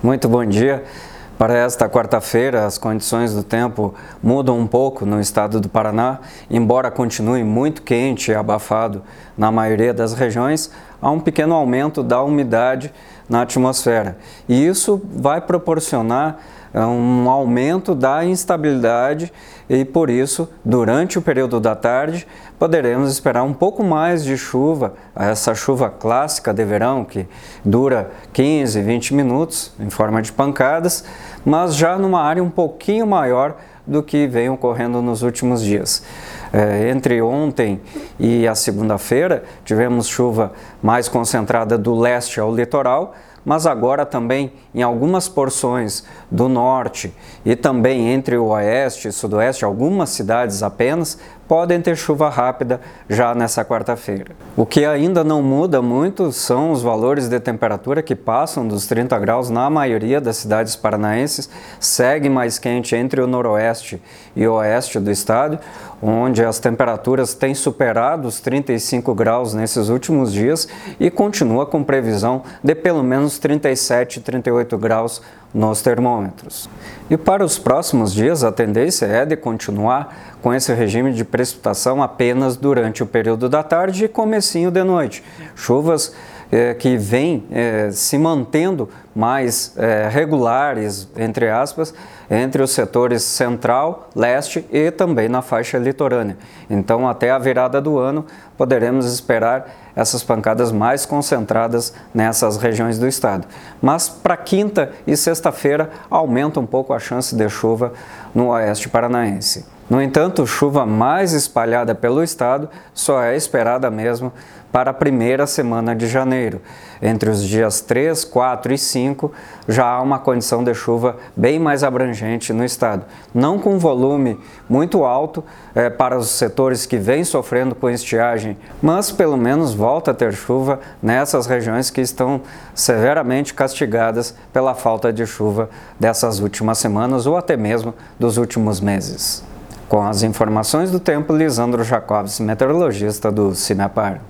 Muito bom dia. Para esta quarta-feira, as condições do tempo mudam um pouco no estado do Paraná, embora continue muito quente e abafado na maioria das regiões, há um pequeno aumento da umidade na atmosfera. E isso vai proporcionar um aumento da instabilidade e por isso, durante o período da tarde, poderemos esperar um pouco mais de chuva, essa chuva clássica de verão que dura 15, 20 minutos em forma de pancadas, mas já numa área um pouquinho maior do que vem ocorrendo nos últimos dias. É, entre ontem e a segunda-feira, tivemos chuva mais concentrada do leste ao litoral, mas agora também em algumas porções do norte e também entre o oeste e sudoeste, algumas cidades apenas, podem ter chuva rápida já nessa quarta-feira. O que ainda não muda muito são os valores de temperatura que passam dos 30 graus na maioria das cidades paranaenses, segue mais quente entre o noroeste e o oeste do estado, onde as temperaturas têm superado os 35 graus nesses últimos dias e continua com previsão de pelo menos 37, 38 graus nos termômetros. E para os próximos dias, a tendência é de continuar com esse regime de precipitação apenas durante o período da tarde e comecinho de noite. Chuvas é, que vêm é, se mantendo mais é, regulares, entre aspas, entre os setores central, leste e também na faixa litorânea. Então, até a virada do ano, poderemos esperar essas pancadas mais concentradas nessas regiões do estado. Mas para quinta e sexta-feira aumenta um pouco a chance de chuva no oeste paranaense. No entanto, chuva mais espalhada pelo estado só é esperada mesmo para a primeira semana de janeiro. Entre os dias 3, 4 e 5 já há uma condição de chuva bem mais abrangente no estado. Não com volume muito alto é, para os setores que vêm sofrendo com estiagem, mas pelo menos volta a ter chuva nessas regiões que estão severamente castigadas pela falta de chuva dessas últimas semanas ou até mesmo dos últimos meses. Com as informações do tempo, Lisandro Jacobs, meteorologista do Cinepar.